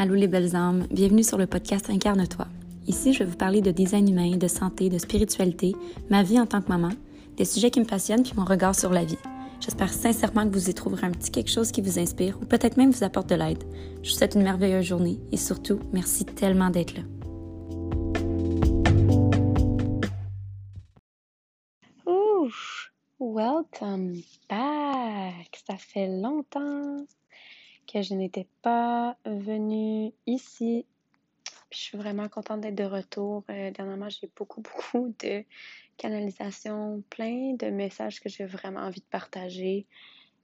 Allô les belles âmes, bienvenue sur le podcast Incarne-toi. Ici, je vais vous parler de design humain, de santé, de spiritualité, ma vie en tant que maman, des sujets qui me passionnent puis mon regard sur la vie. J'espère sincèrement que vous y trouverez un petit quelque chose qui vous inspire ou peut-être même vous apporte de l'aide. Je vous souhaite une merveilleuse journée et surtout, merci tellement d'être là. Ouf! Welcome back! Ça fait longtemps que je n'étais pas venue ici. je suis vraiment contente d'être de retour. Euh, dernièrement, j'ai beaucoup, beaucoup de canalisation, plein de messages que j'ai vraiment envie de partager.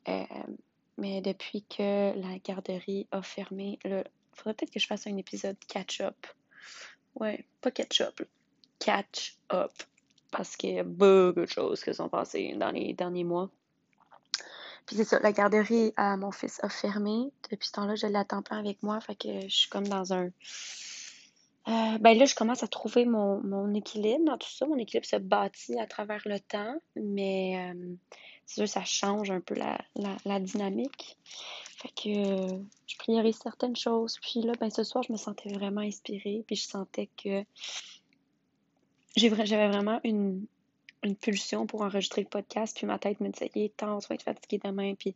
Euh, mais depuis que la garderie a fermé, il faudrait peut-être que je fasse un épisode catch-up. Ouais, pas catch-up, catch-up. Parce qu'il y a beaucoup de choses qui sont passées dans les derniers mois. Puis c'est ça, la garderie à mon fils a fermé. Depuis ce temps-là, je l'attends plein avec moi. Fait que je suis comme dans un. Euh, ben là, je commence à trouver mon, mon, équilibre dans tout ça. Mon équilibre se bâtit à travers le temps, mais euh, c'est sûr, ça change un peu la, la, dynamique. Fait que euh, je priorise certaines choses. Puis là, ben ce soir, je me sentais vraiment inspirée. Puis je sentais que j'avais vraiment une, une pulsion pour enregistrer le podcast, puis ma tête me disait, il est temps, tu être fatigué demain, puis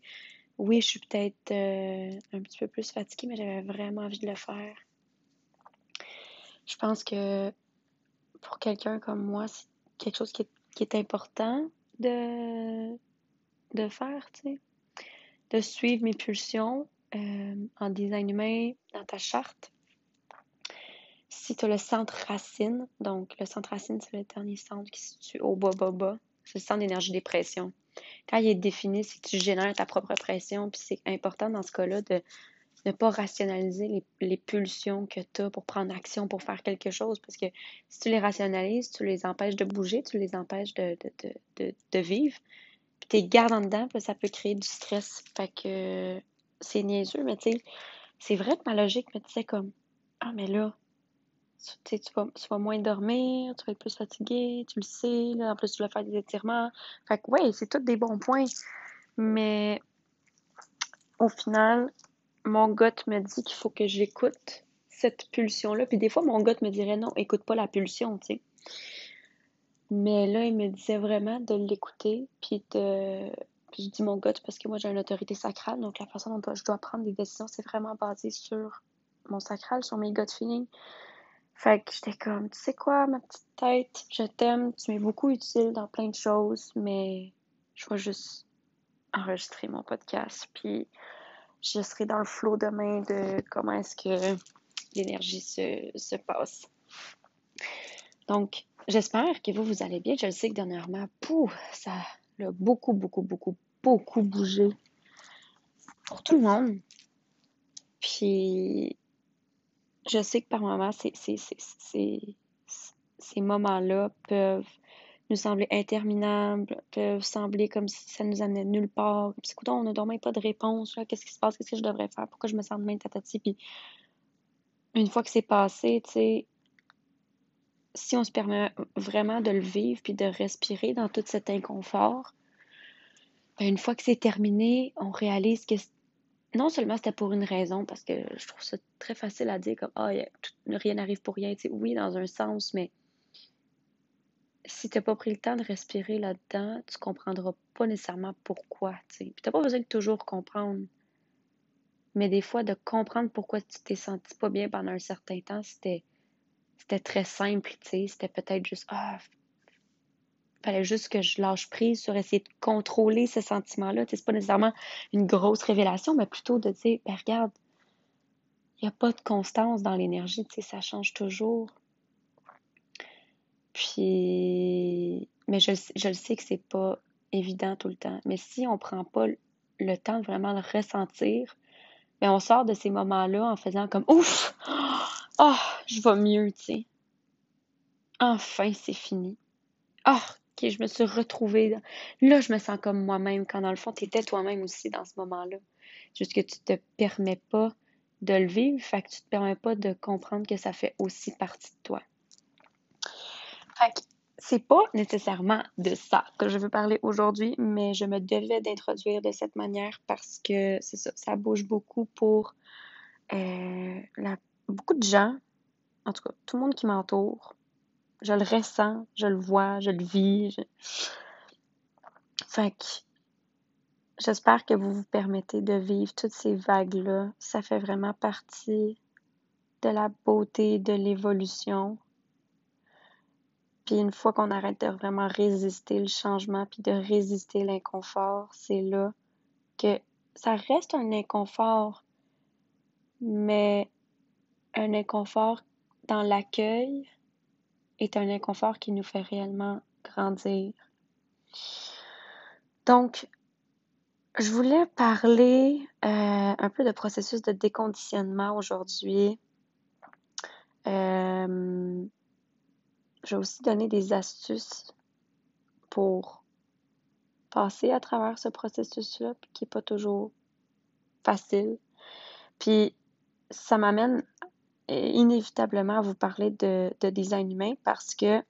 oui, je suis peut-être euh, un petit peu plus fatiguée, mais j'avais vraiment envie de le faire. Je pense que pour quelqu'un comme moi, c'est quelque chose qui est, important de, de faire, tu sais, de suivre mes pulsions euh, en design humain, dans ta charte si tu as le centre racine, donc le centre racine, c'est le dernier centre qui se situe au bas, bas, bas. C'est le centre d'énergie des pressions. Quand il est défini, c'est que tu génères ta propre pression, puis c'est important dans ce cas-là de ne pas rationaliser les, pulsions que tu as pour prendre action, pour faire quelque chose, parce que si tu les rationalises, tu les empêches de bouger, tu les empêches de, vivre, puis tu les gardes en dedans, puis ça peut créer du stress. Fait que c'est niaiseux, mais tu sais, c'est vrai que ma logique me disait comme, ah, mais là, tu, vas moins dormir, tu vas être plus fatigué, tu le sais, là, en plus tu vas faire des étirements. Fait que ouais, c'est tous des bons points. Mais au final, mon gut me dit qu'il faut que j'écoute cette pulsion-là. Puis des fois, mon gut me dirait non, écoute pas la pulsion, tu sais. Mais là, il me disait vraiment de l'écouter, puis de... Puis je dis mon gut parce que moi, j'ai une autorité sacrale, donc la façon dont je dois prendre des décisions, c'est vraiment basé sur mon sacral, sur mes gut feelings. Fait que j'étais comme, tu sais quoi, ma petite tête, je t'aime, tu m'es beaucoup utile dans plein de choses, mais je vais juste enregistrer mon podcast, puis je serai dans le flot demain de comment est-ce que l'énergie se, se passe. Donc, j'espère que vous, vous allez bien. Je le sais que dernièrement, pouf, ça a beaucoup, beaucoup, beaucoup, beaucoup bougé pour tout le monde. Puis, je sais que par moments, ces moments-là peuvent nous sembler interminables, peuvent sembler comme si ça nous amenait nulle part. Puis, écoute, on n'a même pas de réponse. Qu'est-ce qui se passe? Qu'est-ce que je devrais faire? Pourquoi je me sens de même tatati? Puis, une fois que c'est passé, tu sais, si on se permet vraiment de le vivre puis de respirer dans tout cet inconfort, ben, une fois que c'est terminé, on réalise que non seulement c'était pour une raison, parce que je trouve ça très facile à dire comme Ah, rien n'arrive pour rien. oui, dans un sens, mais si tu n'as pas pris le temps de respirer là-dedans, tu comprendras pas nécessairement pourquoi. Tu n'as pas besoin de toujours comprendre. Mais des fois, de comprendre pourquoi tu t'es senti pas bien pendant un certain temps, c'était c'était très simple, C'était peut-être juste Ah, fallait juste que je lâche prise sur essayer de contrôler ce sentiment-là. C'est pas nécessairement une grosse révélation, mais plutôt de dire, ben regarde, il n'y a pas de constance dans l'énergie, ça change toujours. Puis, mais je, je le sais que c'est pas évident tout le temps. Mais si on prend pas le temps de vraiment le ressentir, ben on sort de ces moments-là en faisant comme ouf, oh, je vais mieux, tu sais. Enfin, c'est fini. Oh, je me suis retrouvée. Là, je me sens comme moi-même, quand dans le fond, tu étais toi-même aussi dans ce moment-là. Juste que tu te permets pas de le vivre, fait que tu te permets pas de comprendre que ça fait aussi partie de toi. Fait que c'est pas nécessairement de ça que je veux parler aujourd'hui, mais je me devais d'introduire de cette manière parce que c'est ça, ça bouge beaucoup pour euh, beaucoup de gens, en tout cas, tout le monde qui m'entoure, je le ressens, je le vois, je le vis. Fait que j'espère que vous vous permettez de vivre toutes ces vagues-là. Ça fait vraiment partie de la beauté, de l'évolution. Puis une fois qu'on arrête de vraiment résister le changement, puis de résister l'inconfort, c'est là que ça reste un inconfort, mais un inconfort dans l'accueil est un inconfort qui nous fait réellement grandir. Donc, je voulais parler euh, un peu de processus de déconditionnement aujourd'hui. Euh, je vais aussi donner des astuces pour passer à travers ce processus-là, qui n'est pas toujours facile. Puis ça m'amène inévitablement vous parler de, design humain parce que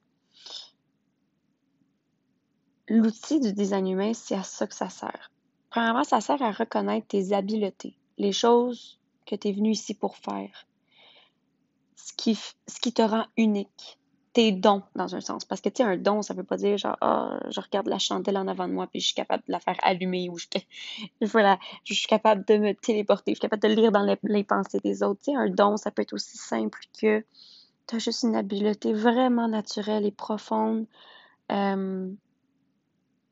l'outil du design humain, c'est à ça que ça sert. Premièrement, ça sert à reconnaître tes habiletés, les choses que tu es venu ici pour faire, ce qui te rend unique, tes dons dans un sens. Parce que, tu sais, un don, ça veut pas dire genre, ah, je regarde la chandelle en avant de moi puis je suis capable de la faire allumer ou je, je suis capable de me téléporter, je suis capable de lire dans les, pensées des autres. Tu sais, un don, ça peut être aussi simple que tu as juste une habileté vraiment naturelle et profonde, euh,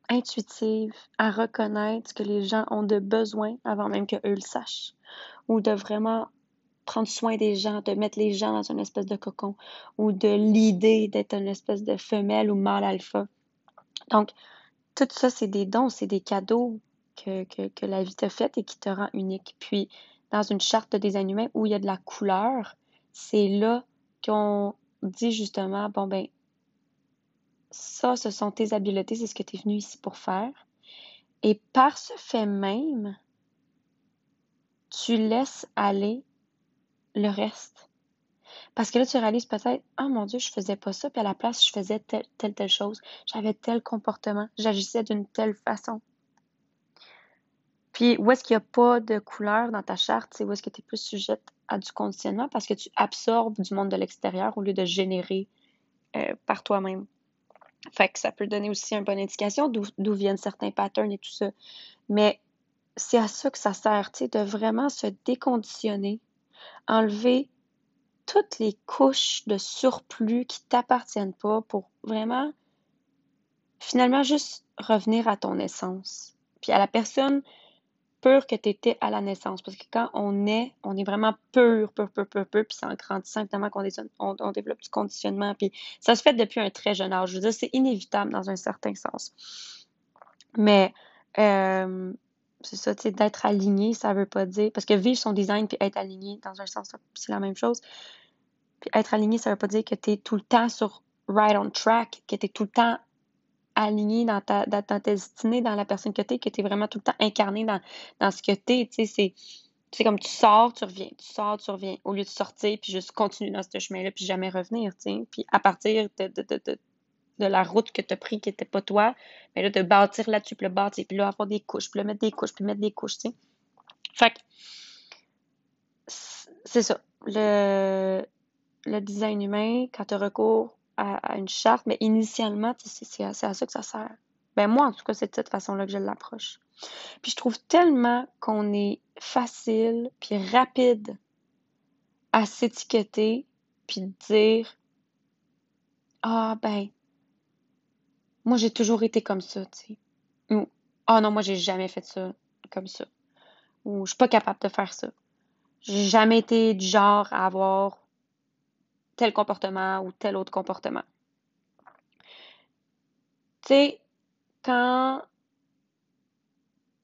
intuitive, à reconnaître ce que les gens ont de besoin avant même qu'eux le sachent. Ou de vraiment prendre soin des gens, de mettre les gens dans une espèce de cocon ou de l'idée d'être une espèce de femelle ou mâle alpha. Donc, tout ça, c'est des dons, c'est des cadeaux que, que, la vie t'a fait et qui te rend unique. Puis, dans une charte de design humain où il y a de la couleur, c'est là qu'on dit justement, bon ben, ça, ce sont tes habiletés, c'est ce que tu es venu ici pour faire. Et par ce fait même, tu laisses aller le reste. Parce que là, tu réalises peut-être, oh mon Dieu, je faisais pas ça, puis à la place, je faisais telle, telle, telle chose. J'avais tel comportement, j'agissais d'une telle façon. Puis, où est-ce qu'il n'y a pas de couleur dans ta charte, c'est où est-ce que tu es plus sujette à du conditionnement? Parce que tu absorbes du monde de l'extérieur au lieu de générer euh, par toi-même. Fait que ça peut donner aussi une bonne indication d'où viennent certains patterns et tout ça. Mais c'est à ça que ça sert, tu sais, de vraiment se déconditionner enlever toutes les couches de surplus qui t'appartiennent pas pour vraiment, finalement, juste revenir à ton essence. Puis à la personne pure que tu étais à la naissance. Parce que quand on est, on est vraiment pur, pur, pur, pur, pur. Puis c'est en grandissant, évidemment, qu'on on, développe du conditionnement. Puis ça se fait depuis un très jeune âge. Je veux dire, c'est inévitable dans un certain sens. Mais euh, c'est ça, tu sais, d'être aligné, ça veut pas dire. Parce que vivre son design puis être aligné, dans un sens, c'est la même chose. Puis être aligné, ça veut pas dire que tu es tout le temps sur right on track, que tu es tout le temps aligné dans ta, dans ta destinée, dans la personne que tu es, que tu es vraiment tout le temps incarné dans, dans ce que tu es. Tu sais, c'est. Comme tu sors, tu reviens, tu sors, tu reviens, au lieu de sortir puis juste continuer dans ce chemin-là puis jamais revenir, tu sais. Puis à partir de, de la route que tu as pris qui n'était pas toi, mais là, de bâtir là-dessus, puis le bâtir, puis là, avoir des couches, puis là, mettre des couches, puis mettre des couches, tu sais. Fait que, c'est ça. Le, le design humain, quand tu recours à, une charte, mais initialement, c'est à, à ça que ça sert. Ben moi, en tout cas, c'est de cette façon-là que je l'approche. Puis je trouve tellement qu'on est facile puis rapide à s'étiqueter puis dire ah ben moi, j'ai toujours été comme ça, tu sais. Ou, oh non, moi, j'ai jamais fait ça comme ça. Ou, je suis pas capable de faire ça. J'ai jamais été du genre à avoir tel comportement ou tel autre comportement. Tu sais, quand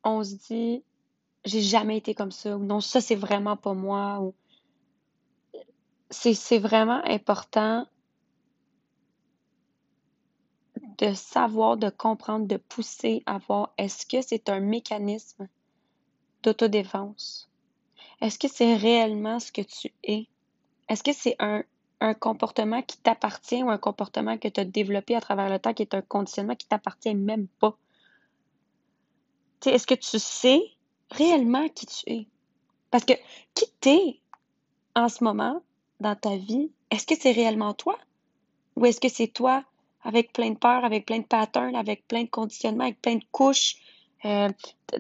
on se dit j'ai jamais été comme ça ou non, ça c'est vraiment pas moi ou c'est vraiment important de savoir, de comprendre, de pousser à voir est-ce que c'est un mécanisme d'autodéfense? Est-ce que c'est réellement ce que tu es? Est-ce que c'est un, comportement qui t'appartient ou un comportement que tu as développé à travers le temps qui est un conditionnement qui t'appartient même pas? Est-ce que tu sais réellement qui tu es? Parce que qui t'es en ce moment, dans ta vie, est-ce que c'est réellement toi? Ou est-ce que c'est toi avec plein de peurs, avec plein de patterns, avec plein de conditionnements, avec plein de couches, euh,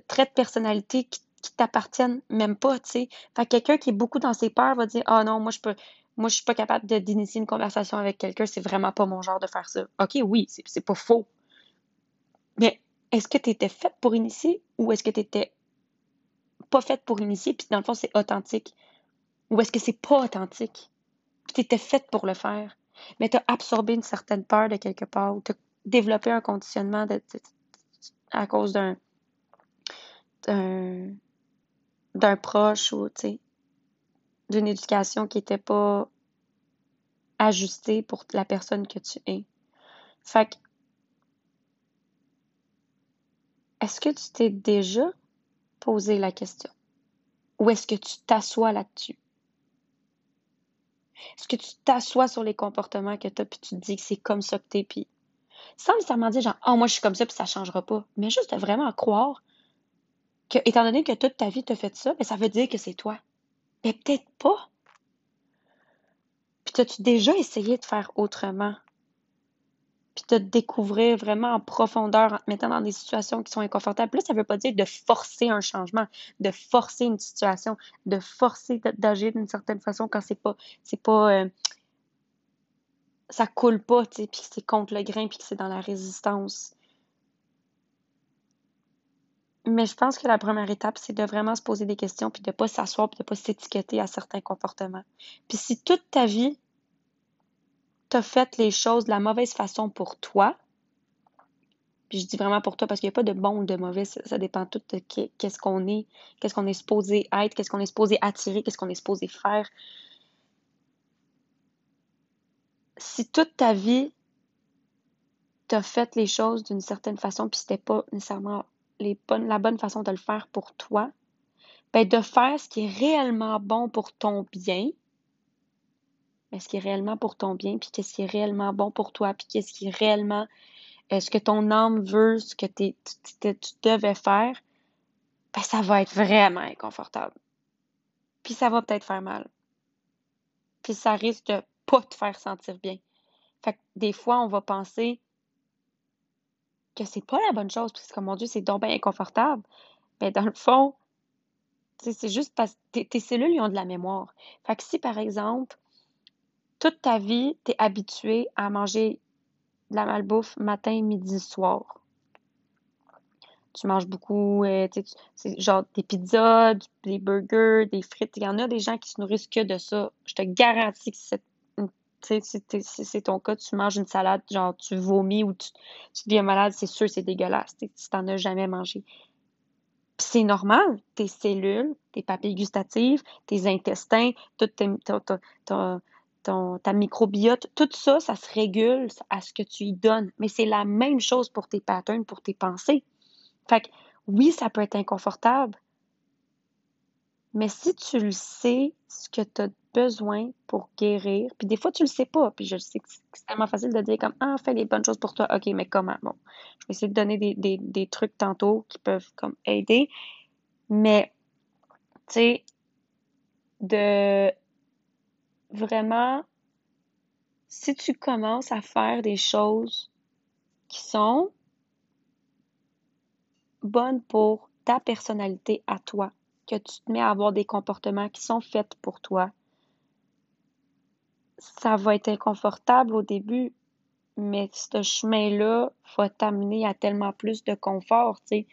traits de personnalité qui, t'appartiennent même pas, tu sais. Fait quelqu'un qui est beaucoup dans ses peurs va dire, ah oh non, moi je peux, moi je suis pas capable d'initier une conversation avec quelqu'un, c'est vraiment pas mon genre de faire ça. Ok, oui, c'est pas faux. Mais est-ce que tu étais faite pour initier ou est-ce que tu étais pas faite pour initier, puis dans le fond, c'est authentique? Ou est-ce que c'est pas authentique? Puis tu étais faite pour le faire, mais tu as absorbé une certaine peur de quelque part, ou tu as développé un conditionnement à cause d'un d'un proche ou d'une éducation qui n'était pas ajustée pour la personne que tu es. Fait que Est-ce que tu t'es déjà posé la question? Ou est-ce que tu t'assois là-dessus? Est-ce que tu t'assois sur les comportements que tu as, puis tu te dis que c'est comme ça que tu es, puis sans nécessairement dire genre, oh, moi je suis comme ça, puis ça changera pas, mais juste de vraiment croire que, étant donné que toute ta vie t'as fait ça, ben, ça veut dire que c'est toi. Mais peut-être pas. Puis as-tu déjà essayé de faire autrement? Puis te découvrir vraiment en profondeur en te mettant dans des situations qui sont inconfortables. Là, ça ne veut pas dire de forcer un changement, de forcer une situation, de forcer d'agir d'une certaine façon quand c'est pas, c'est pas, euh, ça coule pas, tu sais, puis c'est contre le grain, puis que c'est dans la résistance. Mais je pense que la première étape, c'est de vraiment se poser des questions, puis de pas s'asseoir, puis de pas s'étiqueter à certains comportements. Puis si toute ta vie, tu as fait les choses de la mauvaise façon pour toi, puis je dis vraiment pour toi parce qu'il n'y a pas de bon ou de mauvais, ça, dépend tout de qu'est-ce qu'on est, qu'est-ce qu'on est supposé être, qu'est-ce qu'on est supposé attirer, qu'est-ce qu'on est supposé faire. Si toute ta vie, tu as fait les choses d'une certaine façon, puis c'était pas nécessairement la bonne façon de le faire pour toi, ben de faire ce qui est réellement bon pour ton bien, ce qui est réellement pour ton bien, puis qu'est-ce qui est réellement bon pour toi, puis qu'est-ce qui est réellement est ce que ton âme veut, ce que tu, devais faire, ben, ça va être vraiment inconfortable. Puis ça va peut-être faire mal. Puis ça risque de pas te faire sentir bien. Fait que des fois, on va penser que c'est pas la bonne chose, parce que mon Dieu, c'est donc bien inconfortable. Mais dans le fond, c'est juste parce que tes, tes cellules ont de la mémoire. Fait que si, par exemple, toute ta vie, tu es habitué à manger de la malbouffe matin, midi, soir. Tu manges beaucoup, euh, c'est genre des pizzas, des burgers, des frites. Il y en a des gens qui se nourrissent que de ça. Je te garantis que si c'est ton cas, tu manges une salade, genre tu vomis ou tu, tu deviens malade, c'est sûr, c'est dégueulasse si tu n'en as jamais mangé. C'est normal, tes cellules, tes papilles gustatives, tes intestins, tout ta microbiote, tout ça, ça se régule à ce que tu y donnes. Mais c'est la même chose pour tes patterns, pour tes pensées. Fait que oui, ça peut être inconfortable, mais si tu le sais, ce que tu as besoin pour guérir, puis des fois tu le sais pas, puis je sais que c'est tellement facile de dire comme Ah, fais les bonnes choses pour toi. OK, mais comment? Bon, je vais essayer de donner des, des, des trucs tantôt qui peuvent comme aider. Mais tu sais, de vraiment, si tu commences à faire des choses qui sont bonnes pour ta personnalité à toi, que tu te mets à avoir des comportements qui sont faits pour toi, ça va être inconfortable au début, mais ce chemin-là va t'amener à tellement plus de confort, tu.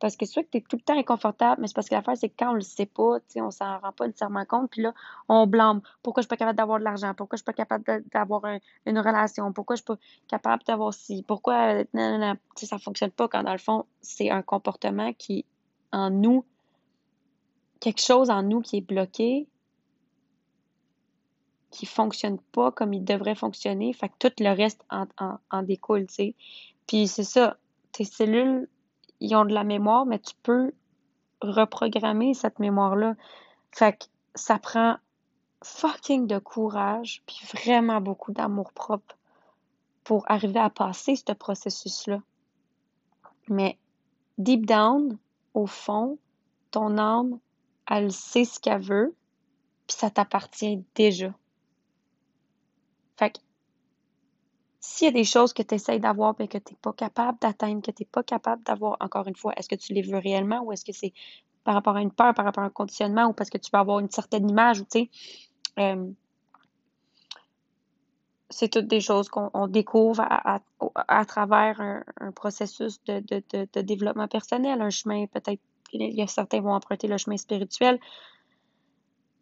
Parce que c'est sûr que tu es tout le temps inconfortable, mais c'est parce que l'affaire, c'est que quand on le sait pas, on s'en rend pas nécessairement compte, puis là, on blâme. Pourquoi je suis pas capable d'avoir de l'argent? Pourquoi je suis pas capable d'avoir une relation? Pourquoi je suis pas capable d'avoir ci? Pourquoi non, non, ça fonctionne pas quand dans le fond, c'est un comportement qui, en nous, quelque chose en nous qui est bloqué, qui fonctionne pas comme il devrait fonctionner, fait que tout le reste en, en, en découle, tu sais. Puis c'est ça, tes cellules ils ont de la mémoire, mais tu peux reprogrammer cette mémoire-là. Fait que ça prend fucking de courage, puis vraiment beaucoup d'amour propre pour arriver à passer ce processus-là. Mais deep down, au fond, ton âme, elle sait ce qu'elle veut, puis ça t'appartient déjà. Fait que s'il y a des choses que tu essaies d'avoir mais que tu n'es pas capable d'atteindre, que tu n'es pas capable d'avoir, encore une fois, est-ce que tu les veux réellement ou est-ce que c'est par rapport à une peur, par rapport à un conditionnement ou parce que tu veux avoir une certaine image ou tu sais. Euh, c'est toutes des choses qu'on découvre à, travers un, processus de, développement personnel, un chemin peut-être, il certains vont emprunter le chemin spirituel,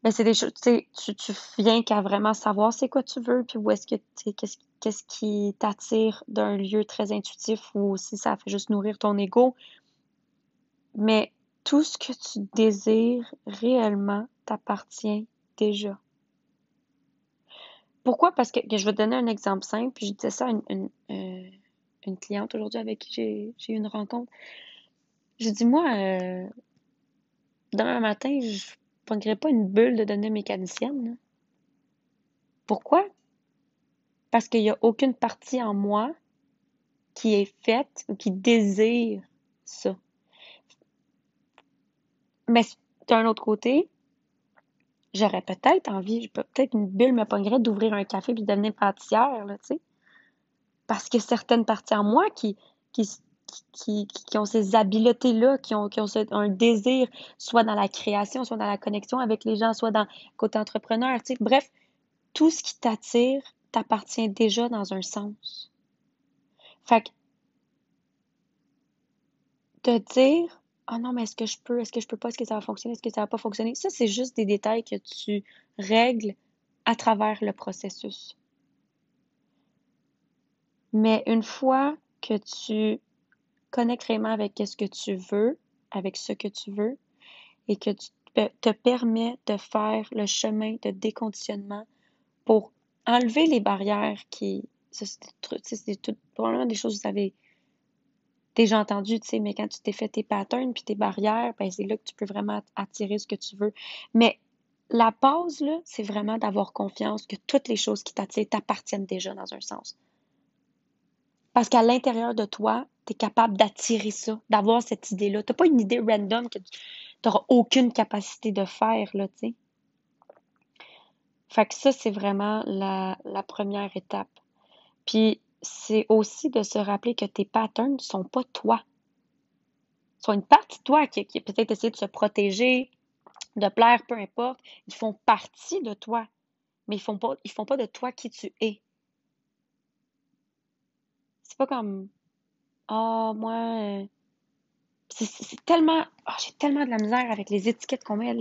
mais c'est des choses, tu tu viens qu'à vraiment savoir c'est quoi tu veux, puis où est-ce que, tu qu'est-ce qu'est-ce qui t'attire d'un lieu très intuitif ou si ça fait juste nourrir ton ego. Mais tout ce que tu désires réellement t'appartient déjà. Pourquoi? Parce que, je vais te donner un exemple simple, puis je disais ça à une, une, euh, cliente aujourd'hui avec qui j'ai eu une rencontre. Je dis, moi, euh, demain matin, je prendrais pas une bulle de données mécanicienne. Pourquoi? Parce qu'il n'y a aucune partie en moi qui est faite ou qui désire ça. Mais d'un autre côté, j'aurais peut-être envie, peut-être une bulle me pognerait d'ouvrir un café puis de devenir pâtissière, là, tu sais. Parce que certaines parties en moi qui, qui, qui, qui ont ces habiletés-là, qui ont, qui ont un désir, soit dans la création, soit dans la connexion avec les gens, soit dans côté entrepreneur, tu. Bref, tout ce qui t'attire t'appartient déjà dans un sens. Fait que, te dire, ah non, mais est-ce que je peux, est-ce que je peux pas, est-ce que ça va fonctionner, est-ce que ça va pas fonctionner, ça, c'est juste des détails que tu règles à travers le processus. Mais une fois que tu connectes vraiment avec ce que tu veux, avec ce que tu veux, et que tu te permets de faire le chemin de déconditionnement pour enlever les barrières qui. c'est probablement des choses que vous avez déjà entendues, tu sais, mais quand tu t'es fait tes patterns puis tes barrières, ben c'est là que tu peux vraiment attirer ce que tu veux. Mais la là, c'est vraiment d'avoir confiance que toutes les choses qui t'attirent t'appartiennent déjà dans un sens. Parce qu'à l'intérieur de toi, tu capable d'attirer ça, d'avoir cette idée-là. Tu n'as pas une idée random que tu n'auras aucune capacité de faire, là, tu sais. Fait que ça, c'est vraiment la, première étape. Puis, c'est aussi de se rappeler que tes patterns ne sont pas toi. Ils sont une partie de toi qui, peut-être essayer de se protéger, de plaire, peu importe. Ils font partie de toi, mais ils font font pas de toi qui tu es. C'est pas comme, ah, moi, euh, c'est tellement, ah, j'ai tellement de la misère avec les étiquettes qu'on met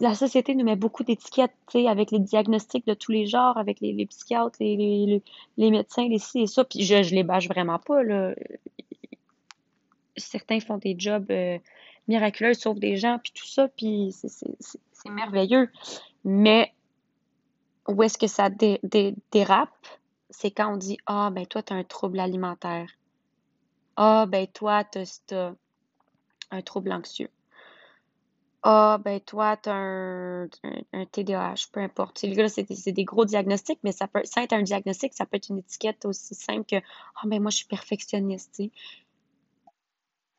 la société nous met beaucoup d'étiquettes, tu sais, avec les diagnostics de tous les genres, avec les, psychiatres, les, les, médecins, les ci et ça. Puis je, je les bâche vraiment pas, là. Certains font des jobs euh, miraculeux, sauvent des gens, puis tout ça, puis c'est merveilleux. Mais où est-ce que ça dérape? C'est quand on dit Ah, ben toi, tu as un trouble alimentaire. Ah, ben toi, tu as un trouble anxieux. Ah, ben toi, tu as un, un, TDAH, peu importe. C'est, c'est des gros diagnostics, mais ça peut, être un diagnostic, ça peut être une étiquette aussi simple que Ah, ben moi, je suis perfectionniste.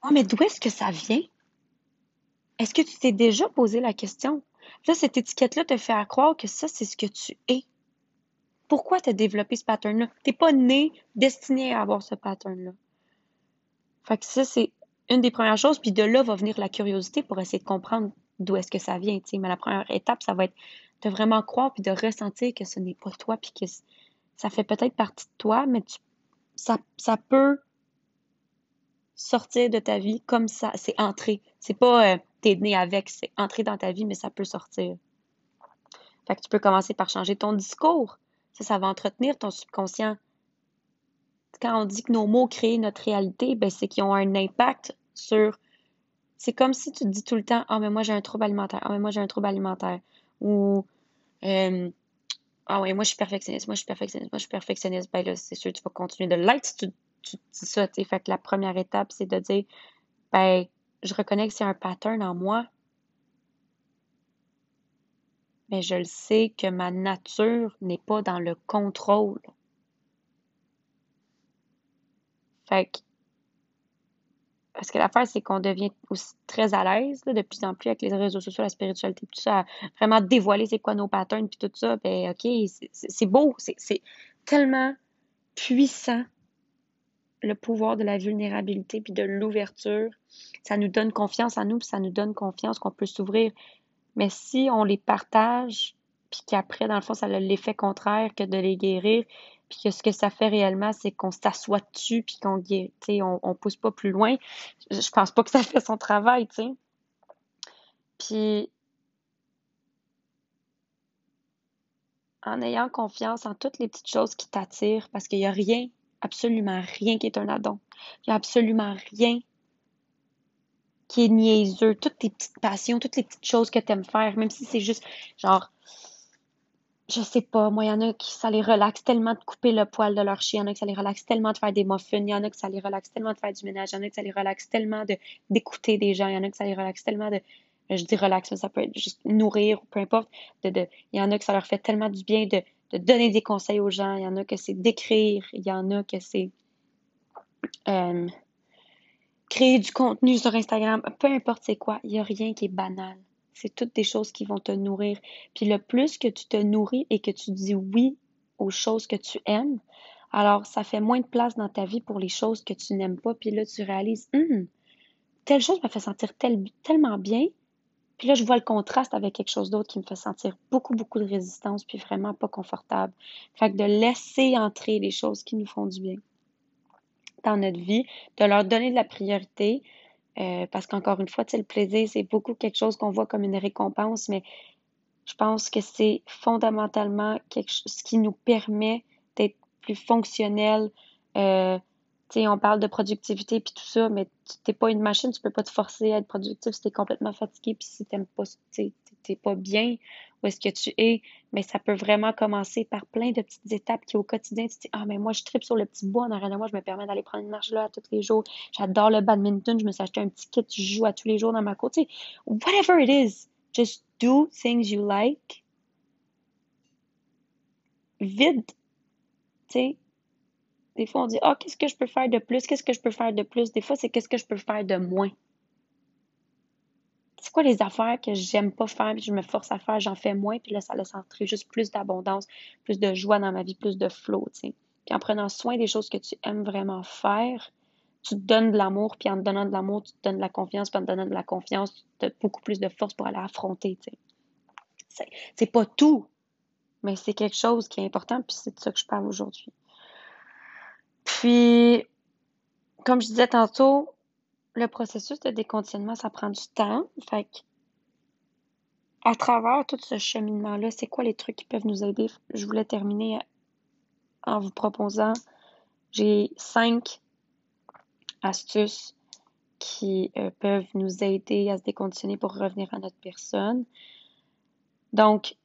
Ah, mais d'où est-ce que ça vient? Est-ce que tu t'es déjà posé la question? Là, cette étiquette-là te fait croire que ça, c'est ce que tu es. Pourquoi tu as développé ce pattern-là? Tu n'es pas né destiné à avoir ce pattern-là. Fait ça, c'est une des premières choses, puis de là va venir la curiosité pour essayer de comprendre d'où est-ce que ça vient. Mais la première étape, ça va être de vraiment croire puis de ressentir que ce n'est pas toi, puis que ça fait peut-être partie de toi, mais ça, ça peut sortir de ta vie comme ça, c'est entré. C'est pas euh, t'es né avec, c'est entré dans ta vie, mais ça peut sortir. Fait tu peux commencer par changer ton discours. Ça, ça va entretenir ton subconscient quand on dit que nos mots créent notre réalité, ben, c'est qu'ils ont un impact sur. C'est comme si tu te dis tout le temps Ah, mais moi j'ai un trouble alimentaire. Ah, mais moi j'ai un trouble alimentaire. Ou euh, Ah, oui, moi je suis perfectionniste. Moi je suis perfectionniste. Moi je suis perfectionniste. Ben là, c'est sûr, tu vas continuer de l'être si tu, tu, dis ça. Fait que la première étape, c'est de dire Ben, je reconnais que c'est un pattern en moi. Mais je le sais que ma nature n'est pas dans le contrôle. Fait parce que l'affaire, c'est qu'on devient aussi très à l'aise de plus en plus avec les réseaux sociaux, la spiritualité, tout ça, vraiment dévoiler c'est quoi nos patterns, puis tout ça. Ben, OK, c'est beau, c'est tellement puissant le pouvoir de la vulnérabilité puis de l'ouverture. Ça nous donne confiance en nous, puis ça nous donne confiance qu'on peut s'ouvrir. Mais si on les partage, puis qu'après, dans le fond, ça a l'effet contraire que de les guérir, puis que ce que ça fait réellement, c'est qu'on s'assoit dessus, puis qu'on on, on pousse pas plus loin, je pense pas que ça fait son travail, tu sais. Puis, en ayant confiance en toutes les petites choses qui t'attirent, parce qu'il n'y a rien, absolument rien qui est un addon. Il n'y a absolument rien qui est niaiseux. Toutes tes petites passions, toutes les petites choses que tu aimes faire, même si c'est juste genre je sais pas, moi, il y en a qui ça les relaxe tellement de couper le poil de leur chien, il y en a qui ça les relaxe tellement de faire des muffins, il y en a qui ça les relaxe tellement de faire du ménage, il y en a qui ça les relaxe tellement de d'écouter des gens, il y en a qui ça les relaxe tellement de je dis relax, mais ça peut être juste nourrir ou peu importe. De, de, il y en a que ça leur fait tellement du bien de, de donner des conseils aux gens, il y en a que c'est d'écrire, il y en a que c'est euh, créer du contenu sur Instagram, peu importe c'est quoi, il n'y a rien qui est banal. C'est toutes des choses qui vont te nourrir. Puis le plus que tu te nourris et que tu dis oui aux choses que tu aimes, alors ça fait moins de place dans ta vie pour les choses que tu n'aimes pas. Puis là, tu réalises, hum, telle chose me fait sentir tellement bien. Puis là, je vois le contraste avec quelque chose d'autre qui me fait sentir beaucoup, beaucoup de résistance, puis vraiment pas confortable. Fait que de laisser entrer les choses qui nous font du bien dans notre vie, de leur donner de la priorité, euh, parce qu'encore une fois, le plaisir, c'est beaucoup quelque chose qu'on voit comme une récompense, mais je pense que c'est fondamentalement quelque chose, ce qui nous permet d'être plus fonctionnel. Euh, on parle de productivité puis tout ça, mais tu n'es pas une machine, tu peux pas te forcer à être productif si tu es complètement fatigué puis si tu pas, t'es pas bien où est-ce que tu es, mais ça peut vraiment commencer par plein de petites étapes qui au quotidien, tu te dis, ah, mais moi, je tripe sur le petit bois en arrière de moi, je me permets d'aller prendre une marche là tous les jours. J'adore le badminton, je me suis acheté un petit kit, je joue à tous les jours dans ma côte. whatever it is, just do things you like. Vide. Tu sais, des fois, on dit, ah, qu'est-ce que je peux faire de plus? Qu'est-ce que je peux faire de plus? Des fois, c'est qu'est-ce que je peux faire de moins? C'est quoi les affaires que j'aime pas faire, puis je me force à faire, j'en fais moins, puis là, ça laisse entrer juste plus d'abondance, plus de joie dans ma vie, plus de flow, tu sais. Puis en prenant soin des choses que tu aimes vraiment faire, tu te donnes de l'amour, puis en te donnant de l'amour, tu te donnes de la confiance, puis en te donnant de la confiance, tu as beaucoup plus de force pour aller affronter, tu sais. C'est pas tout, mais c'est quelque chose qui est important, puis c'est de ça que je parle aujourd'hui. Puis, comme je disais tantôt, le processus de déconditionnement, ça prend du temps. Fait que, à travers tout ce cheminement-là, c'est quoi les trucs qui peuvent nous aider? Je voulais terminer en vous proposant, j'ai cinq astuces qui euh, peuvent nous aider à se déconditionner pour revenir à notre personne. Donc,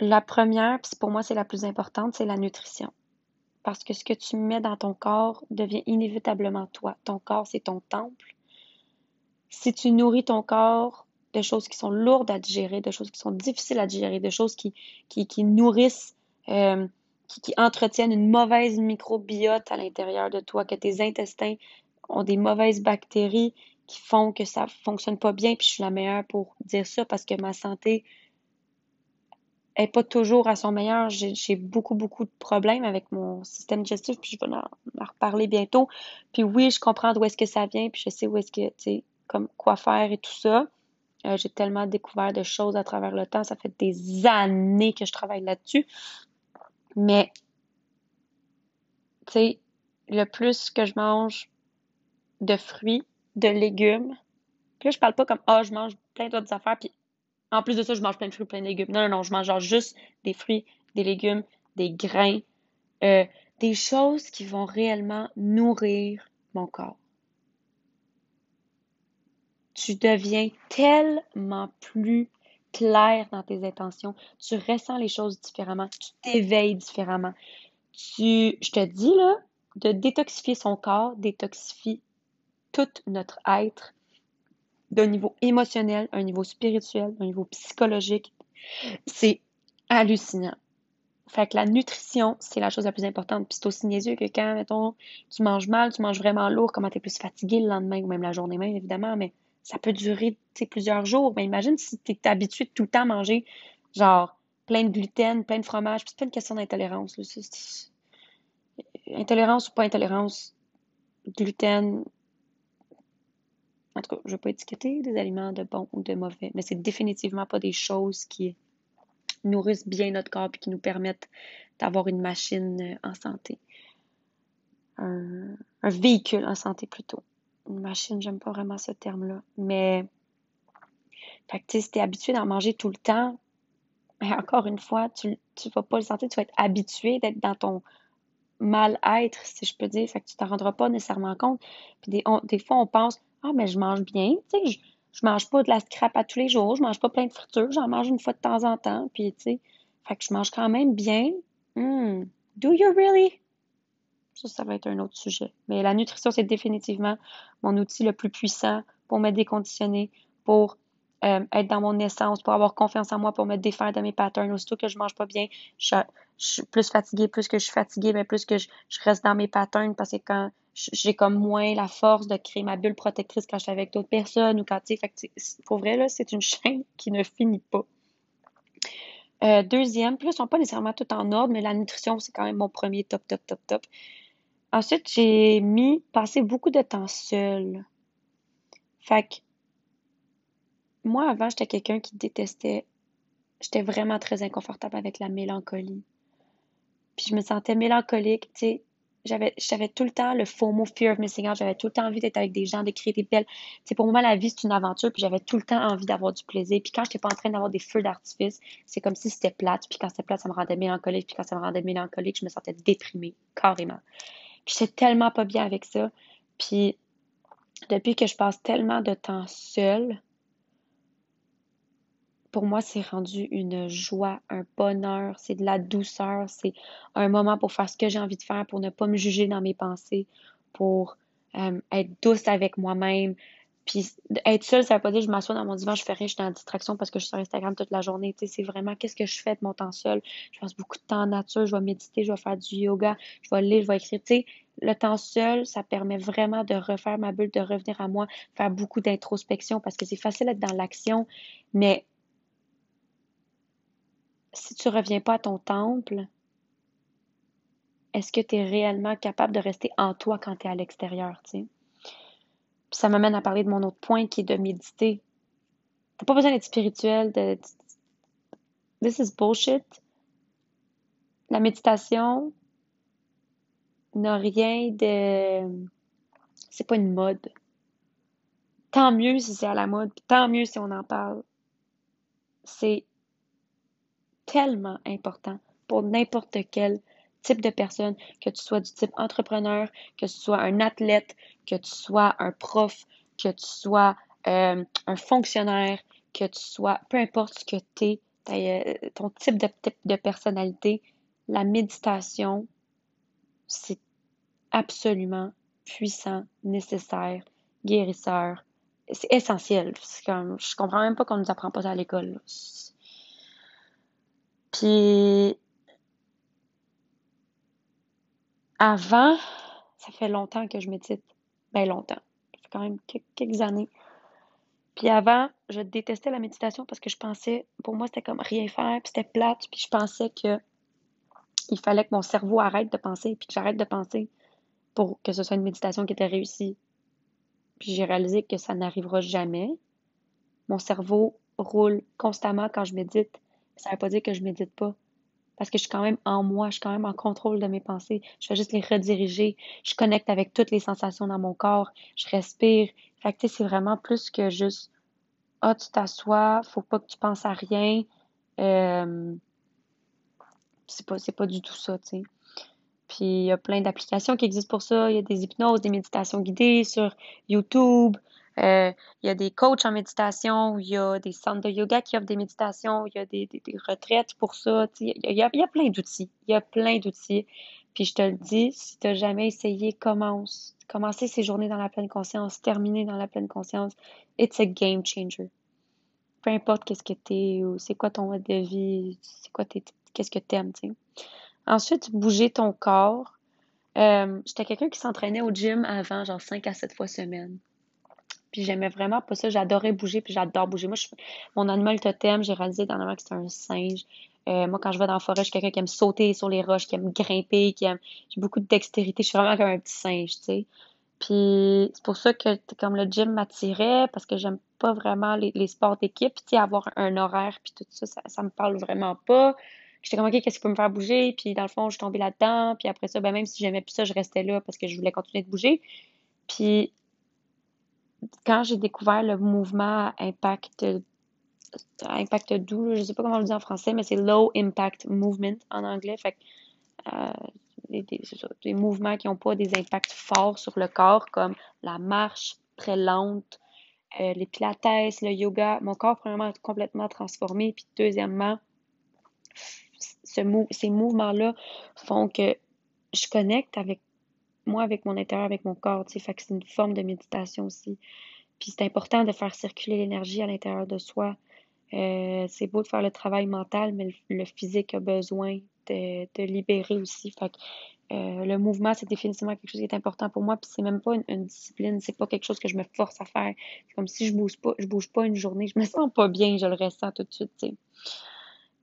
la première, puis pour moi c'est la plus importante, c'est la nutrition. Parce que ce que tu mets dans ton corps devient inévitablement toi. Ton corps, c'est ton temple si tu nourris ton corps de choses qui sont lourdes à digérer, de choses qui sont difficiles à digérer, de choses qui, nourrissent, euh, qui, entretiennent une mauvaise microbiote à l'intérieur de toi, que tes intestins ont des mauvaises bactéries qui font que ça fonctionne pas bien, puis je suis la meilleure pour dire ça parce que ma santé est pas toujours à son meilleur. J'ai beaucoup, beaucoup de problèmes avec mon système digestif, puis je vais en, en reparler bientôt. Puis oui, je comprends d'où est-ce que ça vient, puis je sais où est-ce que, tu comme quoi faire et tout ça. Euh, j'ai tellement découvert de choses à travers le temps. Ça fait des années que je travaille là-dessus. Mais, tu sais, le plus que je mange de fruits, de légumes, puis là, je parle pas comme, ah, je mange plein d'autres affaires, puis en plus de ça, je mange plein de fruits, plein de légumes. Non, non, non, je mange genre juste des fruits, des légumes, des grains, euh, des choses qui vont réellement nourrir mon corps tu deviens tellement plus clair dans tes intentions, tu ressens les choses différemment, tu t'éveilles différemment. Tu, je te dis là, de détoxifier son corps, détoxifie tout notre être d'un niveau émotionnel, un niveau spirituel, un niveau psychologique. C'est hallucinant. Fait que la nutrition, c'est la chose la plus importante. Puis c'est aussi niaiseux que quand, mettons, tu manges mal, tu manges vraiment lourd, comment tu es plus fatigué le lendemain ou même la journée même, évidemment, mais ça peut durer plusieurs jours. Mais imagine si tu es habitué tout le temps manger, genre, plein de gluten, plein de fromage. C'est pas une question d'intolérance. Intolérance ou pas intolérance, gluten. En tout cas, je ne vais pas étiqueter des aliments de bons ou de mauvais, mais c'est définitivement pas des choses qui nourrissent bien notre corps et qui nous permettent d'avoir une machine euh, en santé. Un, véhicule en santé plutôt. Une machine, j'aime pas vraiment ce terme-là. Mais, fait que, si tu es habitué d'en manger tout le temps, encore une fois, tu ne vas pas le sentir, tu vas être habitué d'être dans ton mal-être, si je peux dire. Fait que tu t'en rendras pas nécessairement compte. Puis des, des fois, on pense, ah, mais je mange bien, tu sais, je, je mange pas de la scrap à tous les jours, je mange pas plein de fritures, j'en mange une fois de temps en temps, puis tu sais, fait que je mange quand même bien. Hmm. Do you really? Ça, va être un autre sujet. Mais la nutrition, c'est définitivement mon outil le plus puissant pour me déconditionner, pour euh, être dans mon essence, pour avoir confiance en moi, pour me défaire de mes patterns. Aussitôt que je mange pas bien, je, suis plus fatiguée, plus que je suis fatiguée, mais plus que je, reste dans mes patterns parce que quand j'ai comme moins la force de créer ma bulle protectrice quand je suis avec d'autres personnes ou quand, tu sais, pour vrai, là, c'est une chaîne qui ne finit pas. Euh, deuxième, là, ils sont pas nécessairement tout en ordre, mais la nutrition, c'est quand même mon premier top, top, top, top. Ensuite, j'ai mis, passer beaucoup de temps seule. Fait que moi, avant, j'étais quelqu'un qui détestait. J'étais vraiment très inconfortable avec la mélancolie. Puis je me sentais mélancolique, tu sais. J'avais, j'avais tout le temps le faux mot fear of missing out. J'avais tout le temps envie d'être avec des gens, de créer des belles. Tu pour moi, la vie, c'est une aventure. Puis j'avais tout le temps envie d'avoir du plaisir. Puis quand j'étais pas en train d'avoir des feux d'artifice, c'est comme si c'était plate. Puis quand c'était plate, ça me rendait mélancolique. Puis quand ça me rendait mélancolique, je me sentais déprimée, carrément. Puis j'étais tellement pas bien avec ça. Puis depuis que je passe tellement de temps seule, pour moi, c'est rendu une joie, un bonheur, c'est de la douceur, c'est un moment pour faire ce que j'ai envie de faire, pour ne pas me juger dans mes pensées, pour euh, être douce avec moi-même. Puis être seule, ça veut pas dire je m'assois dans mon divan, je fais rien, je suis la distraction parce que je suis sur Instagram toute la journée. Tu sais, c'est vraiment qu'est-ce que je fais de mon temps seul. Je passe beaucoup de temps en nature, je vais méditer, je vais faire du yoga, je vais lire, je vais écrire. Tu sais, le temps seul, ça permet vraiment de refaire ma bulle, de revenir à moi, faire beaucoup d'introspection parce que c'est facile d'être dans l'action, mais si tu reviens pas à ton temple, est-ce que tu es réellement capable de rester en toi quand tu es à l'extérieur, tu sais? Ça m'amène à parler de mon autre point qui est de méditer. T'as pas besoin d'être spirituel, de... This is bullshit. La méditation n'a rien de... C'est pas une mode. Tant mieux si c'est à la mode, tant mieux si on en parle. C'est tellement important pour n'importe quel type de personne, que tu sois du type entrepreneur, que tu sois un athlète, que tu sois un prof, que tu sois euh, un fonctionnaire, que tu sois, peu importe ce que tu es, euh, ton type de, type de personnalité, la méditation, c'est absolument puissant, nécessaire, guérisseur. C'est essentiel. Comme, je comprends même pas qu'on nous apprend pas ça à l'école. Puis avant, ça fait longtemps que je médite. Ben longtemps. Ça fait quand même quelques années. Puis avant, je détestais la méditation parce que je pensais, pour moi, c'était comme rien faire, puis c'était plate, puis je pensais que il fallait que mon cerveau arrête de penser, puis que j'arrête de penser pour que ce soit une méditation qui était réussie. Puis j'ai réalisé que ça n'arrivera jamais. Mon cerveau roule constamment quand je médite. Ça veut pas dire que je médite pas. Parce que je suis quand même en moi, je suis quand même en contrôle de mes pensées. Je fais juste les rediriger. Je connecte avec toutes les sensations dans mon corps. Je respire. Fait que, c'est vraiment plus que juste, ah, tu t'assois, faut pas que tu penses à rien. Euh, c'est pas, pas du tout ça, tu sais. Puis il y a plein d'applications qui existent pour ça. Il y a des hypnoses, des méditations guidées sur YouTube. Euh, il y a des coachs en méditation, il y a des centres de yoga qui offrent des méditations, il y a des, retraites pour ça. Il y, a, y a plein d'outils. Il y a plein d'outils. Puis je te le dis, si tu n'as jamais essayé, commence. Commencer ces journées dans la pleine conscience, terminer dans la pleine conscience. It's a game changer. Peu importe qu'est-ce que tu es ou c'est quoi ton mode de vie, c'est quoi tes, qu'est-ce que t'aimes, tu sais. Ensuite, bouger ton corps. Euh, j'étais quelqu'un qui s'entraînait au gym avant, genre 5 à 7 fois semaine. Puis j'aimais vraiment pas ça. J'adorais bouger, puis j'adore bouger. Moi, je, mon animal totem, j'ai réalisé dernièrement que c'était un singe. Euh, moi, quand je vais dans la forêt, je suis quelqu'un qui aime sauter sur les roches, qui aime grimper, qui aime. J'ai beaucoup de dextérité. Je suis vraiment comme un petit singe, tu sais. Puis c'est pour ça que comme le gym m'attirait, parce que j'aime pas vraiment les, sports d'équipe. Tu sais, avoir un horaire, puis tout ça, ça, ça me parle vraiment pas. J'étais comme, OK, qu'est-ce qui peut me faire bouger? Puis dans le fond, je suis tombée là-dedans. Puis après ça, ben, même si j'aimais plus ça, je restais là parce que je voulais continuer de bouger. Puis quand j'ai découvert le mouvement impact impact doux, je sais pas comment on le dit en français, mais c'est low impact movement en anglais. Fait euh, des, mouvements qui n'ont pas des impacts forts sur le corps, comme la marche très lente, euh, les pilates, le yoga. Mon corps, premièrement, est complètement transformé. Puis deuxièmement, ces mouvements-là font que je connecte avec moi, avec mon intérieur, avec mon corps. Fait que c'est une forme de méditation aussi. Puis c'est important de faire circuler l'énergie à l'intérieur de soi. Euh, c'est beau de faire le travail mental, mais le, physique a besoin de, de libérer aussi. Fait que, euh, le mouvement, c'est définitivement quelque chose qui est important pour moi. Puis c'est même pas une, discipline, c'est pas quelque chose que je me force à faire. C'est comme si je bouge pas, je bouge pas une journée, je me sens pas bien, je le ressens tout de suite. sais.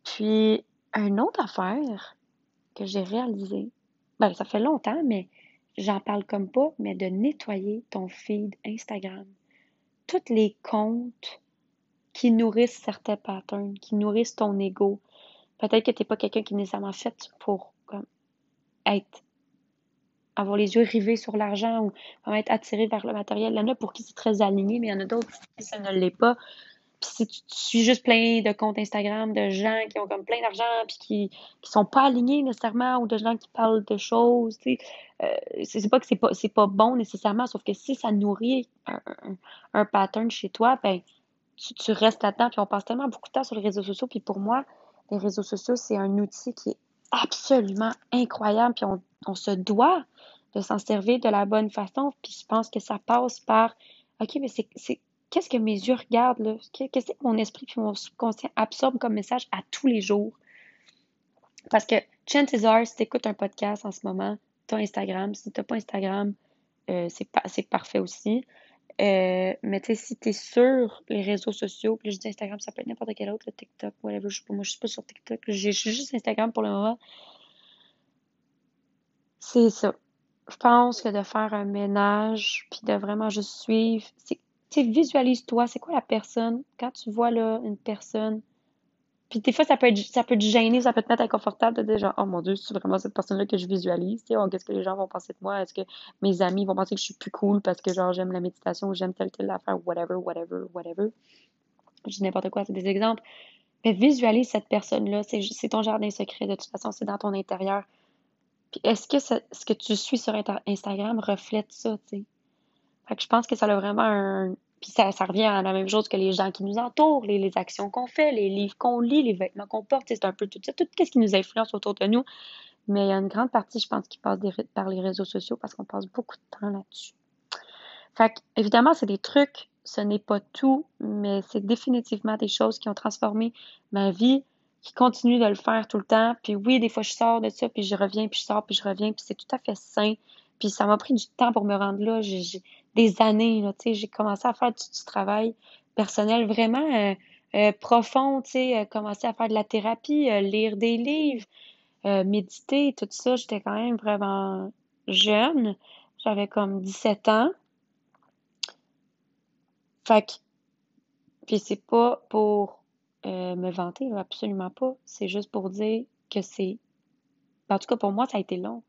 Puis une autre affaire que j'ai réalisée, ben ça fait longtemps, mais j'en parle comme pas, mais de nettoyer ton feed Instagram. Tous les comptes qui nourrissent certains patterns, qui nourrissent ton ego. Peut-être que tu n'es pas quelqu'un qui est nécessairement fait pour comme, être avoir les yeux rivés sur l'argent ou être attiré vers le matériel. Il y en a pour qui c'est très aligné, mais il y en a d'autres qui ça ne l'est pas. Puis si tu, suis juste plein de comptes Instagram de gens qui ont comme plein d'argent puis qui qui sont pas alignés nécessairement ou de gens qui parlent de choses, tu sais, euh, c'est pas que c'est pas c'est pas bon nécessairement, sauf que si ça nourrit un, un, pattern chez toi, ben tu, tu restes là-dedans. Puis on passe tellement beaucoup de temps sur les réseaux sociaux. Puis pour moi, les réseaux sociaux, c'est un outil qui est absolument incroyable. Puis on, on se doit de s'en servir de la bonne façon. Puis je pense que ça passe par OK, mais c'est qu'est-ce que mes yeux regardent, là? Qu'est-ce que mon esprit et mon subconscient absorbe comme message à tous les jours? Parce que chances are, si tu écoutes un podcast en ce moment, tu as Instagram. Si tu n'as pas Instagram, euh, c'est parfait aussi. Euh, mais tu sais, si tu es sur les réseaux sociaux, puis je dis Instagram, ça peut être n'importe quel autre, le TikTok, whatever. Je, moi, je suis pas sur TikTok. J'ai juste Instagram pour le moment. C'est ça. Je pense que de faire un ménage, puis de vraiment juste suivre, c'est tu visualise-toi, c'est quoi la personne, quand tu vois là une personne, puis des fois, ça peut être, ça peut te gêner, ça peut te mettre inconfortable de dire genre, oh mon Dieu, c'est vraiment cette personne-là que je visualise, tu sais, oh, qu'est-ce que les gens vont penser de moi, est-ce que mes amis vont penser que je suis plus cool parce que genre j'aime la méditation ou j'aime telle telle affaire, whatever, whatever, whatever? Je dis n'importe quoi, c'est des exemples. Mais visualise cette personne-là, c'est ton jardin secret, de toute façon, c'est dans ton intérieur. Puis est-ce que ce que tu suis sur Instagram reflète ça, tu sais? Fait que je pense que ça a vraiment un. Puis ça, ça revient à la même chose que les gens qui nous entourent, les, les actions qu'on fait, les livres qu'on lit, les vêtements qu'on porte. C'est un peu tout ça, tout ce qui nous influence autour de nous. Mais il y a une grande partie, je pense, qui passe par les réseaux sociaux parce qu'on passe beaucoup de temps là-dessus. Fait que, évidemment, c'est des trucs, ce n'est pas tout, mais c'est définitivement des choses qui ont transformé ma vie, qui continuent de le faire tout le temps. Puis oui, des fois, je sors de ça, puis je reviens, puis je sors, puis je reviens, puis c'est tout à fait sain. Puis ça m'a pris du temps pour me rendre là. Des années, là, j'ai commencé à faire du, travail personnel vraiment euh, euh, profond, sais, euh, commencer à faire de la thérapie, lire des livres, méditer, tout ça. J'étais quand même vraiment jeune. J'avais comme 17 ans. Fait que, puis c'est pas pour me vanter, absolument pas. C'est juste pour dire que c'est, en tout cas pour moi, ça a été long.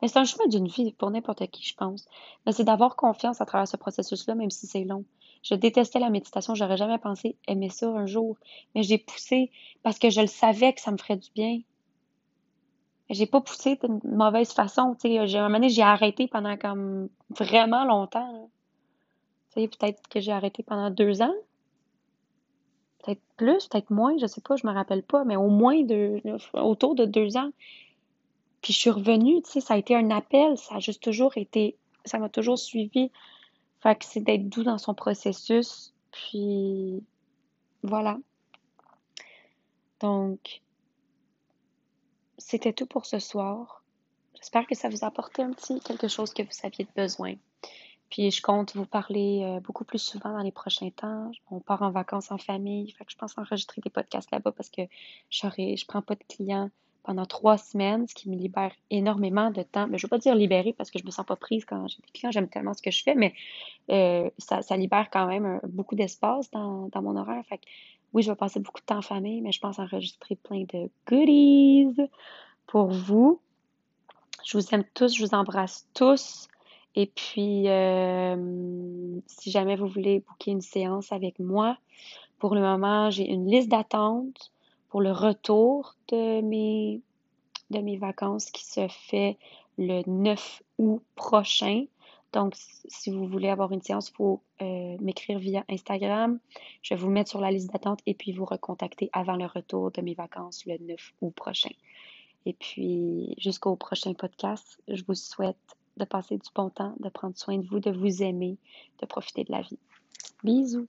Mais c'est un chemin d'une vie pour n'importe qui, je pense. Mais c'est d'avoir confiance à travers ce processus-là, même si c'est long. Je détestais la méditation, j'aurais jamais pensé aimer ça un jour. Mais j'ai poussé parce que je le savais que ça me ferait du bien. J'ai pas poussé d'une mauvaise façon. Un moment donné, j'ai arrêté pendant comme vraiment longtemps. Tu sais, peut-être que j'ai arrêté pendant deux ans. Peut-être plus, peut-être moins, je sais pas, je me rappelle pas, mais au moins autour de deux ans. Puis je suis revenue, tu sais, ça a été un appel, ça a juste toujours été, ça m'a toujours suivi. Fait que c'est d'être doux dans son processus. Puis voilà. Donc, c'était tout pour ce soir. J'espère que ça vous a apporté un petit quelque chose que vous aviez besoin. Puis je compte vous parler euh, beaucoup plus souvent dans les prochains temps. On part en vacances en famille. Fait que je pense enregistrer des podcasts là-bas parce que je prends pas de clients pendant trois semaines, ce qui me libère énormément de temps. Mais je ne veux pas dire libérer parce que je me sens pas prise quand j'ai des clients, j'aime tellement ce que je fais, mais euh, ça, libère quand même beaucoup d'espace dans, dans, mon horaire. Fait que, oui, je vais passer beaucoup de temps en famille, mais je pense enregistrer plein de goodies pour vous. Je vous aime tous, je vous embrasse tous. Et puis, euh, si jamais vous voulez booker une séance avec moi, pour le moment, j'ai une liste d'attente pour le retour de mes, de mes vacances qui se fait le 9 août prochain. Donc, si vous voulez avoir une séance, il faut euh, m'écrire via Instagram. Je vais vous mettre sur la liste d'attente et puis vous recontacter avant le retour de mes vacances le 9 août prochain. Et puis, jusqu'au prochain podcast, je vous souhaite de passer du bon temps, de prendre soin de vous, de vous aimer, de profiter de la vie. Bisous!